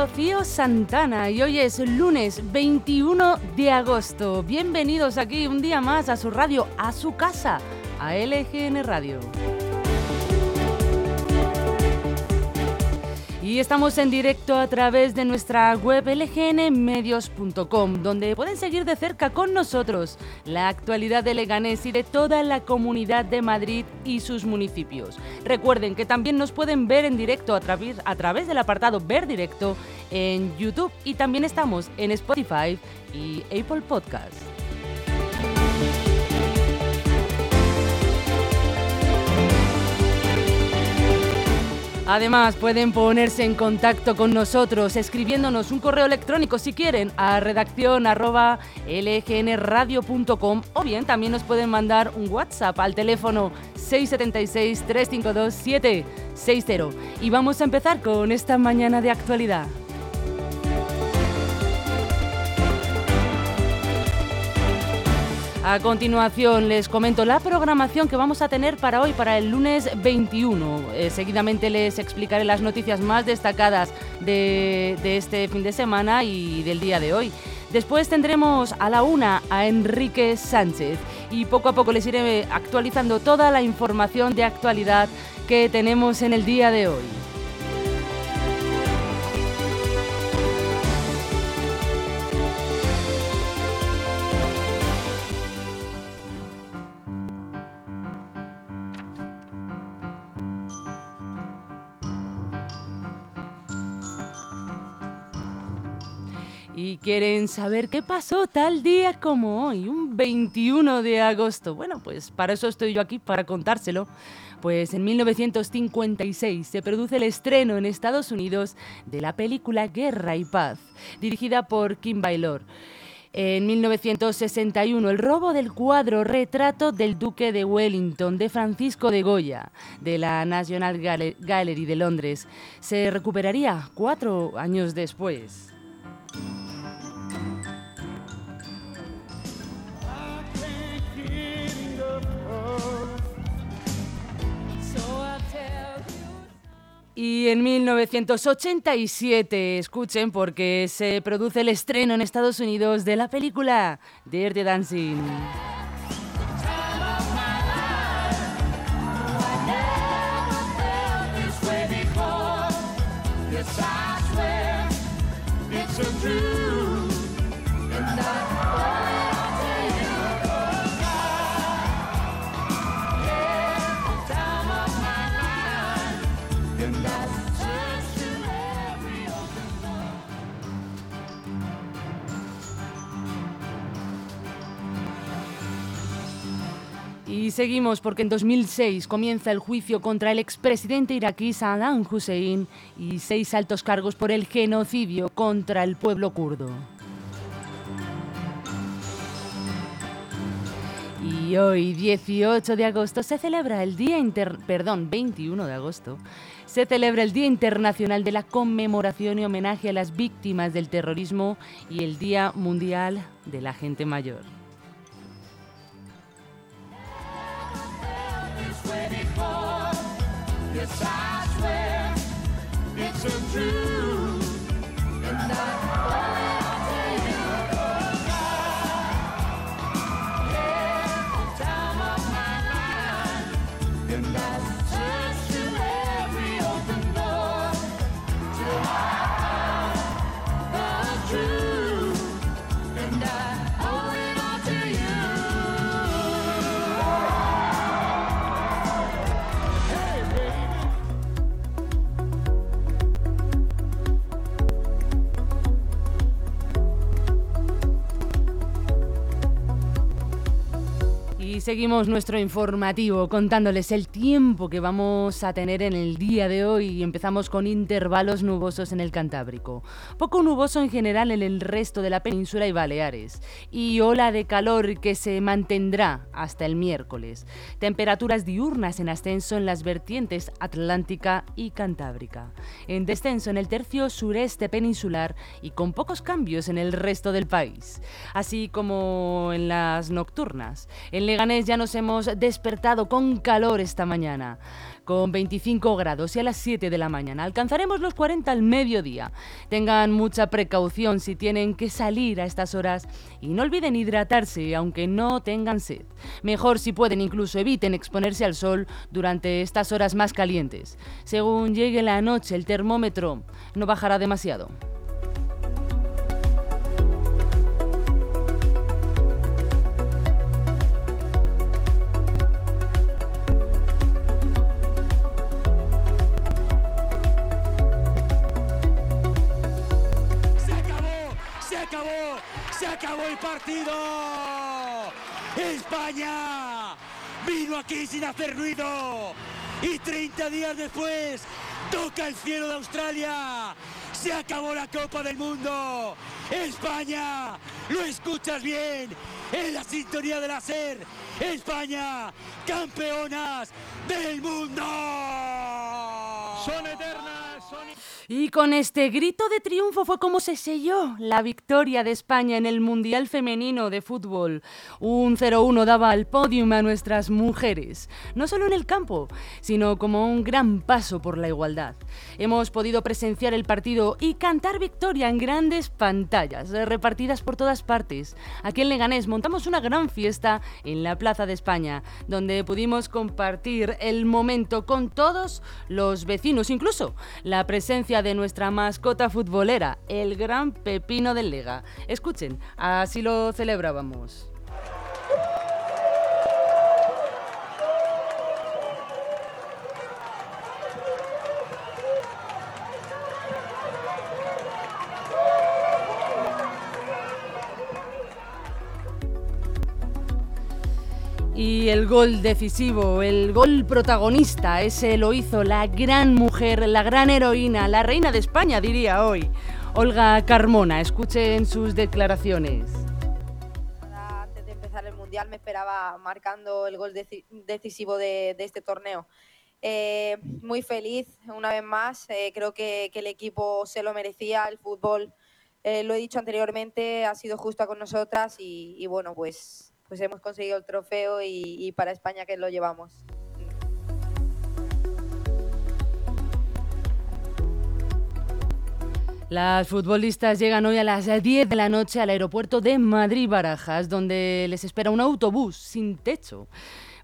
Rocío Santana y hoy es lunes 21 de agosto. Bienvenidos aquí un día más a su radio, a su casa, a LGN Radio. Y estamos en directo a través de nuestra web lgnmedios.com, donde pueden seguir de cerca con nosotros la actualidad de Leganés y de toda la comunidad de Madrid y sus municipios. Recuerden que también nos pueden ver en directo a través, a través del apartado Ver Directo en YouTube y también estamos en Spotify y Apple Podcasts. Además, pueden ponerse en contacto con nosotros escribiéndonos un correo electrónico si quieren a redacción lgnradio.com o bien también nos pueden mandar un WhatsApp al teléfono 676 352 760. Y vamos a empezar con esta mañana de actualidad. A continuación les comento la programación que vamos a tener para hoy, para el lunes 21. Eh, seguidamente les explicaré las noticias más destacadas de, de este fin de semana y del día de hoy. Después tendremos a la una a Enrique Sánchez y poco a poco les iré actualizando toda la información de actualidad que tenemos en el día de hoy. Quieren saber qué pasó tal día como hoy, un 21 de agosto. Bueno, pues para eso estoy yo aquí, para contárselo. Pues en 1956 se produce el estreno en Estados Unidos de la película Guerra y Paz, dirigida por Kim Baylor. En 1961, el robo del cuadro Retrato del Duque de Wellington de Francisco de Goya, de la National Gallery de Londres, se recuperaría cuatro años después. Y en 1987, escuchen, porque se produce el estreno en Estados Unidos de la película Dirty Dancing. Y seguimos porque en 2006 comienza el juicio contra el expresidente iraquí Saddam Hussein y seis altos cargos por el genocidio contra el pueblo kurdo. Y hoy, 18 de agosto, se celebra el Día Inter... Perdón, 21 de agosto, se celebra el Día Internacional de la Conmemoración y Homenaje a las Víctimas del Terrorismo y el Día Mundial de la Gente Mayor. decide. Seguimos nuestro informativo contándoles el tiempo que vamos a tener en el día de hoy empezamos con intervalos nubosos en el Cantábrico. Poco nuboso en general en el resto de la península y Baleares y ola de calor que se mantendrá hasta el miércoles. Temperaturas diurnas en ascenso en las vertientes atlántica y cantábrica. En descenso en el tercio sureste peninsular y con pocos cambios en el resto del país. Así como en las nocturnas. En ya nos hemos despertado con calor esta mañana, con 25 grados y a las 7 de la mañana. Alcanzaremos los 40 al mediodía. Tengan mucha precaución si tienen que salir a estas horas y no olviden hidratarse aunque no tengan sed. Mejor si pueden incluso eviten exponerse al sol durante estas horas más calientes. Según llegue la noche el termómetro no bajará demasiado. Partido. España vino aquí sin hacer ruido y 30 días después toca el cielo de Australia. Se acabó la Copa del Mundo. España, lo escuchas bien, en la sintonía de la. España, campeonas del mundo. Y con este grito de triunfo fue como se selló la victoria de España en el Mundial Femenino de Fútbol. Un 0-1 daba al podium a nuestras mujeres, no solo en el campo, sino como un gran paso por la igualdad. Hemos podido presenciar el partido y cantar victoria en grandes pantallas, repartidas por todas partes. Aquí en Leganés montamos una gran fiesta en la Plaza de España, donde pudimos compartir el momento con todos los vecinos, incluso la presencia de nuestra mascota futbolera, el gran Pepino del Lega. Escuchen, así lo celebrábamos. Y el gol decisivo, el gol protagonista, ese lo hizo la gran mujer, la gran heroína, la reina de España, diría hoy, Olga Carmona. Escuchen sus declaraciones. Antes de empezar el Mundial me esperaba marcando el gol decisivo de, este torneo. Eh, muy feliz una vez más, eh, creo que, el equipo se lo merecía, el fútbol, eh, lo he dicho anteriormente, ha sido justo con nosotras y bueno, pues pues hemos conseguido el trofeo y, para España que lo llevamos. Las futbolistas llegan hoy a las 10 de la noche al aeropuerto de Madrid-Barajas, donde les espera un autobús sin techo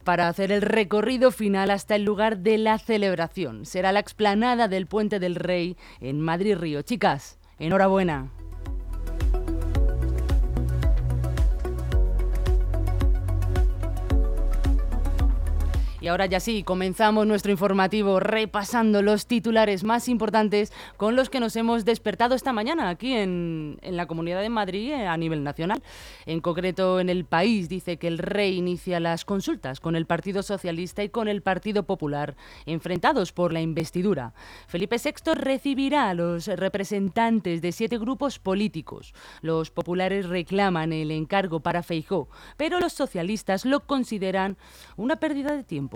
para hacer el recorrido final hasta el lugar de la celebración. Será la explanada del Puente del Rey en Madrid-Río. Chicas, enhorabuena. Y ahora ya sí, comenzamos nuestro informativo repasando los titulares más importantes con los que nos hemos despertado esta mañana aquí en, en la Comunidad de Madrid eh, a nivel nacional. En concreto, en el país dice que el rey inicia las consultas con el Partido Socialista y con el Partido Popular, enfrentados por la investidura. Felipe VI recibirá a los representantes de siete grupos políticos. Los populares reclaman el encargo para Feijó, pero los socialistas lo consideran una pérdida de tiempo.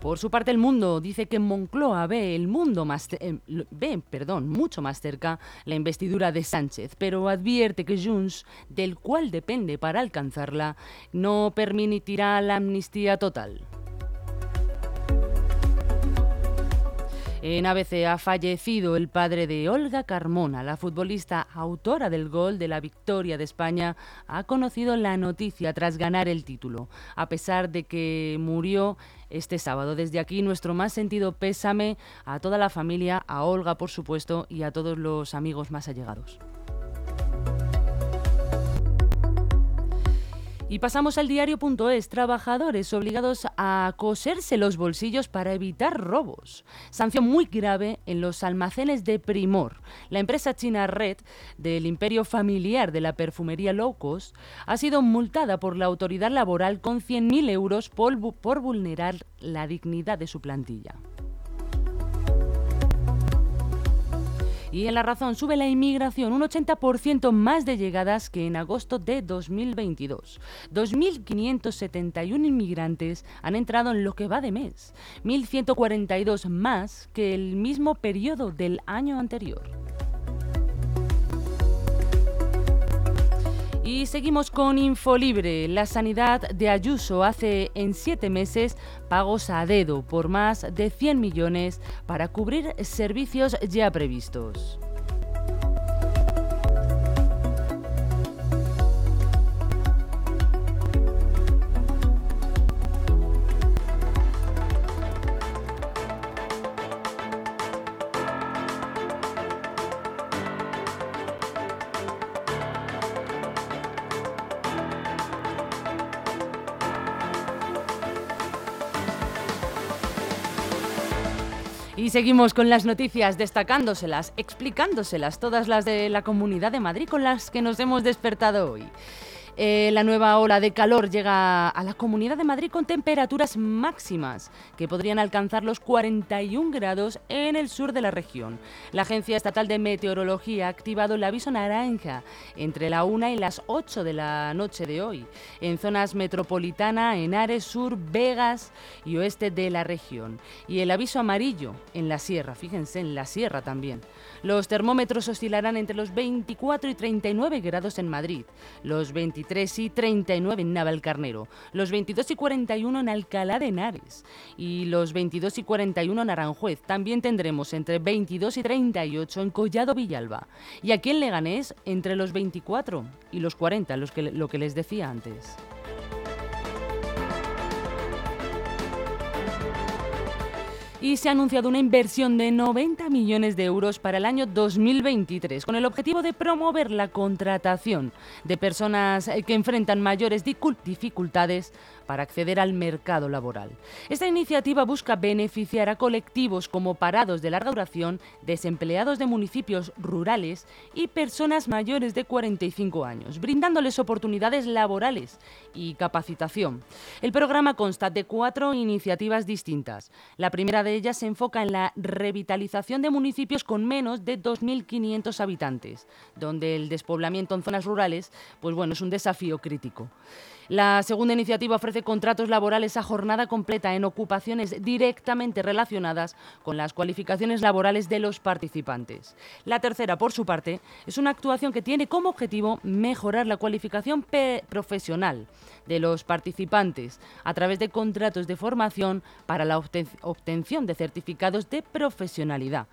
Por su parte, el mundo dice que Moncloa ve el mundo más eh, ve, perdón, mucho más cerca la investidura de Sánchez, pero advierte que Junts, del cual depende para alcanzarla, no permitirá la amnistía total. En ABC ha fallecido el padre de Olga Carmona, la futbolista autora del gol de la victoria de España, ha conocido la noticia tras ganar el título, a pesar de que murió este sábado. Desde aquí nuestro más sentido pésame a toda la familia, a Olga por supuesto y a todos los amigos más allegados. Y pasamos al diario.es. Trabajadores obligados a coserse los bolsillos para evitar robos. Sanción muy grave en los almacenes de Primor. La empresa china Red, del imperio familiar de la perfumería low cost, ha sido multada por la autoridad laboral con 100.000 euros por, por vulnerar la dignidad de su plantilla. Y en la razón sube la inmigración, un 80% más de llegadas que en agosto de 2022. 2.571 inmigrantes han entrado en lo que va de mes, 1.142 más que el mismo periodo del año anterior. Y seguimos con Infolibre. La sanidad de Ayuso hace en siete meses pagos a dedo por más de 100 millones para cubrir servicios ya previstos. Y seguimos con las noticias, destacándoselas, explicándoselas, todas las de la Comunidad de Madrid con las que nos hemos despertado hoy. Eh, la nueva ola de calor llega a la Comunidad de Madrid con temperaturas máximas que podrían alcanzar los 41 grados en el sur de la región. La Agencia Estatal de Meteorología ha activado el aviso naranja entre la 1 y las 8 de la noche de hoy en zonas metropolitana, en Ares Sur, Vegas y oeste de la región. Y el aviso amarillo en la sierra, fíjense, en la sierra también. Los termómetros oscilarán entre los 24 y 39 grados en Madrid, los 23 y 39 en Navalcarnero, los 22 y 41 en Alcalá de Henares y los 22 y 41 en Aranjuez. También tendremos entre 22 y 38 en Collado Villalba. Y aquí en Leganés entre los 24 y los 40, los que, lo que les decía antes. Y se ha anunciado una inversión de 90 millones de euros para el año 2023 con el objetivo de promover la contratación de personas que enfrentan mayores dificultades para acceder al mercado laboral. Esta iniciativa busca beneficiar a colectivos como parados de larga duración, desempleados de municipios rurales y personas mayores de 45 años, brindándoles oportunidades laborales y capacitación. El programa consta de cuatro iniciativas distintas. La primera de ellas se enfoca en la revitalización de municipios con menos de 2.500 habitantes, donde el despoblamiento en zonas rurales pues bueno, es un desafío crítico. La segunda iniciativa ofrece contratos laborales a jornada completa en ocupaciones directamente relacionadas con las cualificaciones laborales de los participantes. La tercera, por su parte, es una actuación que tiene como objetivo mejorar la cualificación profesional de los participantes a través de contratos de formación para la obtención de certificados de profesionalidad.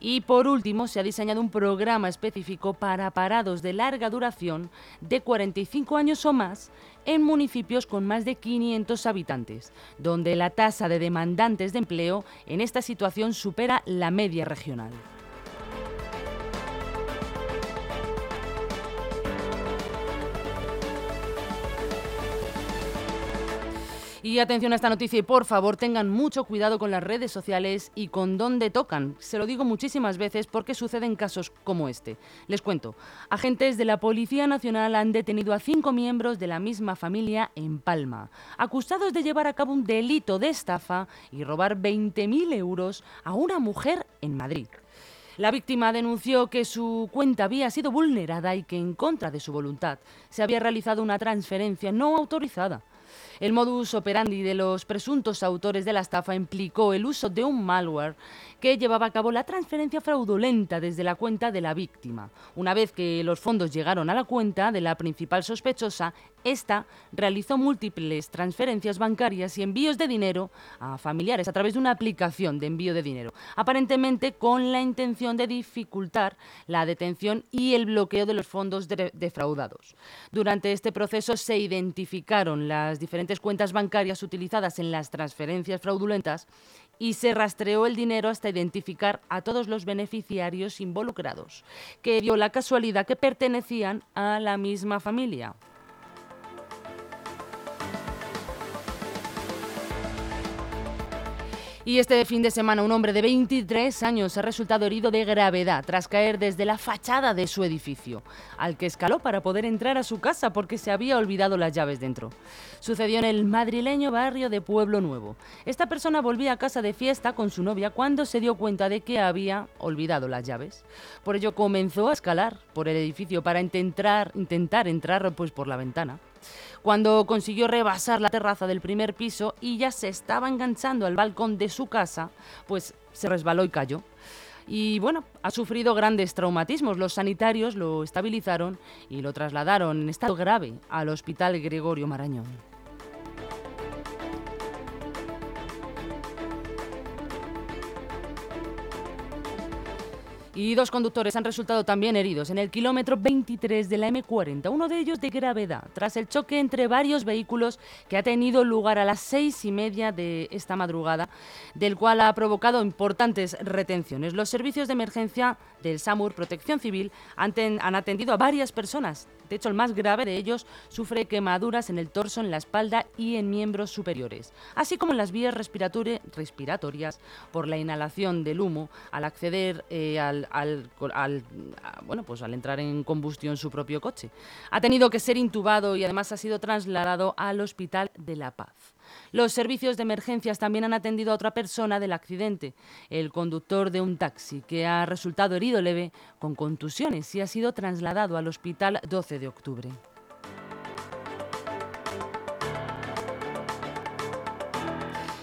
Y por último, se ha diseñado un programa específico para parados de larga duración de 45 años o más en municipios con más de 500 habitantes, donde la tasa de demandantes de empleo en esta situación supera la media regional. Y atención a esta noticia y por favor tengan mucho cuidado con las redes sociales y con dónde tocan. Se lo digo muchísimas veces porque suceden casos como este. Les cuento, agentes de la Policía Nacional han detenido a cinco miembros de la misma familia en Palma, acusados de llevar a cabo un delito de estafa y robar 20.000 euros a una mujer en Madrid. La víctima denunció que su cuenta había sido vulnerada y que en contra de su voluntad se había realizado una transferencia no autorizada. El modus operandi de los presuntos autores de la estafa implicó el uso de un malware que llevaba a cabo la transferencia fraudulenta desde la cuenta de la víctima. Una vez que los fondos llegaron a la cuenta de la principal sospechosa, esta realizó múltiples transferencias bancarias y envíos de dinero a familiares a través de una aplicación de envío de dinero, aparentemente con la intención de dificultar la detención y el bloqueo de los fondos defraudados. Durante este proceso se identificaron las cuentas bancarias utilizadas en las transferencias fraudulentas y se rastreó el dinero hasta identificar a todos los beneficiarios involucrados, que dio la casualidad que pertenecían a la misma familia. Y este fin de semana un hombre de 23 años ha resultado herido de gravedad tras caer desde la fachada de su edificio, al que escaló para poder entrar a su casa porque se había olvidado las llaves dentro. Sucedió en el madrileño barrio de Pueblo Nuevo. Esta persona volvía a casa de fiesta con su novia cuando se dio cuenta de que había olvidado las llaves. Por ello comenzó a escalar por el edificio para intentar, intentar entrar pues, por la ventana cuando consiguió rebasar la terraza del primer piso y ya se estaba enganchando al balcón de su casa, pues se resbaló y cayó. Y bueno, ha sufrido grandes traumatismos. Los sanitarios lo estabilizaron y lo trasladaron en estado grave al Hospital Gregorio Marañón. Y dos conductores han resultado también heridos en el kilómetro 23 de la M40, uno de ellos de gravedad, tras el choque entre varios vehículos que ha tenido lugar a las seis y media de esta madrugada, del cual ha provocado importantes retenciones. Los servicios de emergencia del SAMUR Protección Civil han, atendido a varias personas de hecho, el más grave de ellos sufre quemaduras en el torso, en la espalda y en miembros superiores, así como en las vías respiratorias por la inhalación del humo al acceder eh, al, bueno, pues al entrar en combustión su propio coche. Ha tenido que ser intubado y además ha sido trasladado al Hospital de La Paz. Los servicios de emergencias también han atendido a otra persona del accidente, el conductor de un taxi, que ha resultado herido leve con contusiones y ha sido trasladado al hospital 12 de octubre.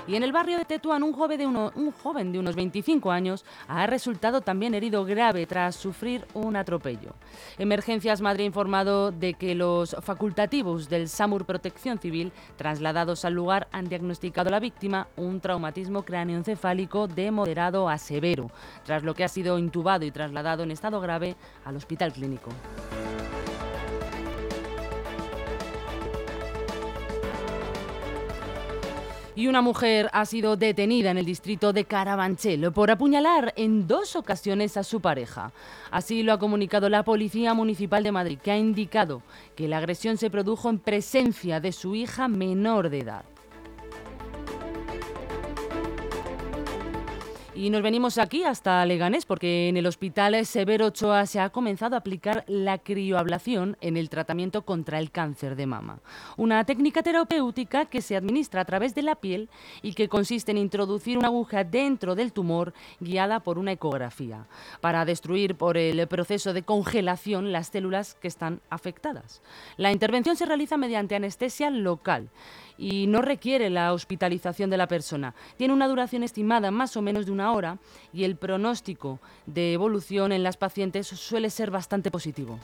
Y en el barrio de Tetuán, un joven de, unos 25 años ha resultado también herido grave tras sufrir un atropello. Emergencias Madrid ha informado de que los facultativos del SAMUR Protección Civil, trasladados al lugar, han diagnosticado a la víctima un traumatismo cráneoencefálico de moderado a severo, tras lo que ha sido intubado y trasladado en estado grave al hospital clínico. Y una mujer ha sido detenida en el distrito de Carabanchel por apuñalar en dos ocasiones a su pareja. Así lo ha comunicado la Policía Municipal de Madrid, que ha indicado que la agresión se produjo en presencia de su hija menor de edad. Y nos venimos aquí hasta Leganés porque en el Hospital Severo Ochoa se ha comenzado a aplicar la crioablación en el tratamiento contra el cáncer de mama. Una técnica terapéutica que se administra a través de la piel y que consiste en introducir una aguja dentro del tumor guiada por una ecografía para destruir por el proceso de congelación las células que están afectadas. La intervención se realiza mediante anestesia local y no requiere la hospitalización de la persona. Tiene una duración estimada más o menos de una hora y el pronóstico de evolución en las pacientes suele ser bastante positivo.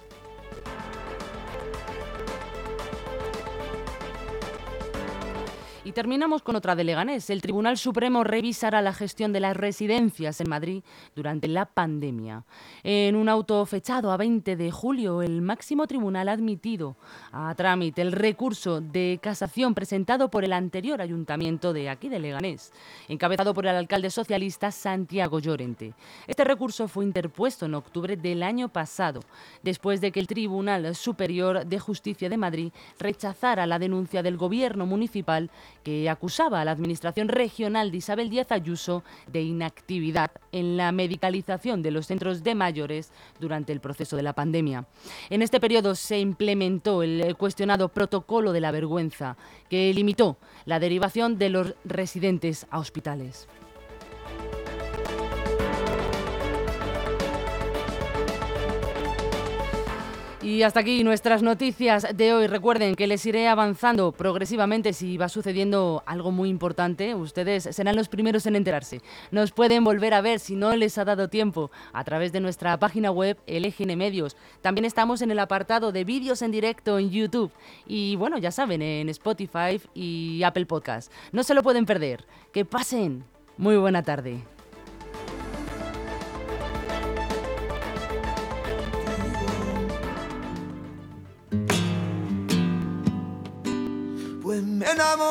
Y terminamos con otra de Leganés. El Tribunal Supremo revisará la gestión de las residencias en Madrid durante la pandemia. En un auto fechado a 20 de julio, el máximo tribunal ha admitido a trámite el recurso de casación presentado por el anterior ayuntamiento de aquí de Leganés, encabezado por el alcalde socialista Santiago Llorente. Este recurso fue interpuesto en octubre del año pasado, después de que el Tribunal Superior de Justicia de Madrid rechazara la denuncia del gobierno municipal que acusaba a la Administración Regional de Isabel Díaz Ayuso de inactividad en la medicalización de los centros de mayores durante el proceso de la pandemia. En este periodo se implementó el cuestionado protocolo de la vergüenza, que limitó la derivación de los residentes a hospitales. Y hasta aquí nuestras noticias de hoy. Recuerden que les iré avanzando progresivamente si va sucediendo algo muy importante. Ustedes serán los primeros en enterarse. Nos pueden volver a ver si no les ha dado tiempo a través de nuestra página web LGN Medios. También estamos en el apartado de vídeos en directo en YouTube y bueno, ya saben, en Spotify y Apple Podcast. No se lo pueden perder. Que pasen. Muy buena tarde. Pues me enamoré.